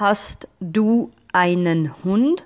Hast du einen Hund?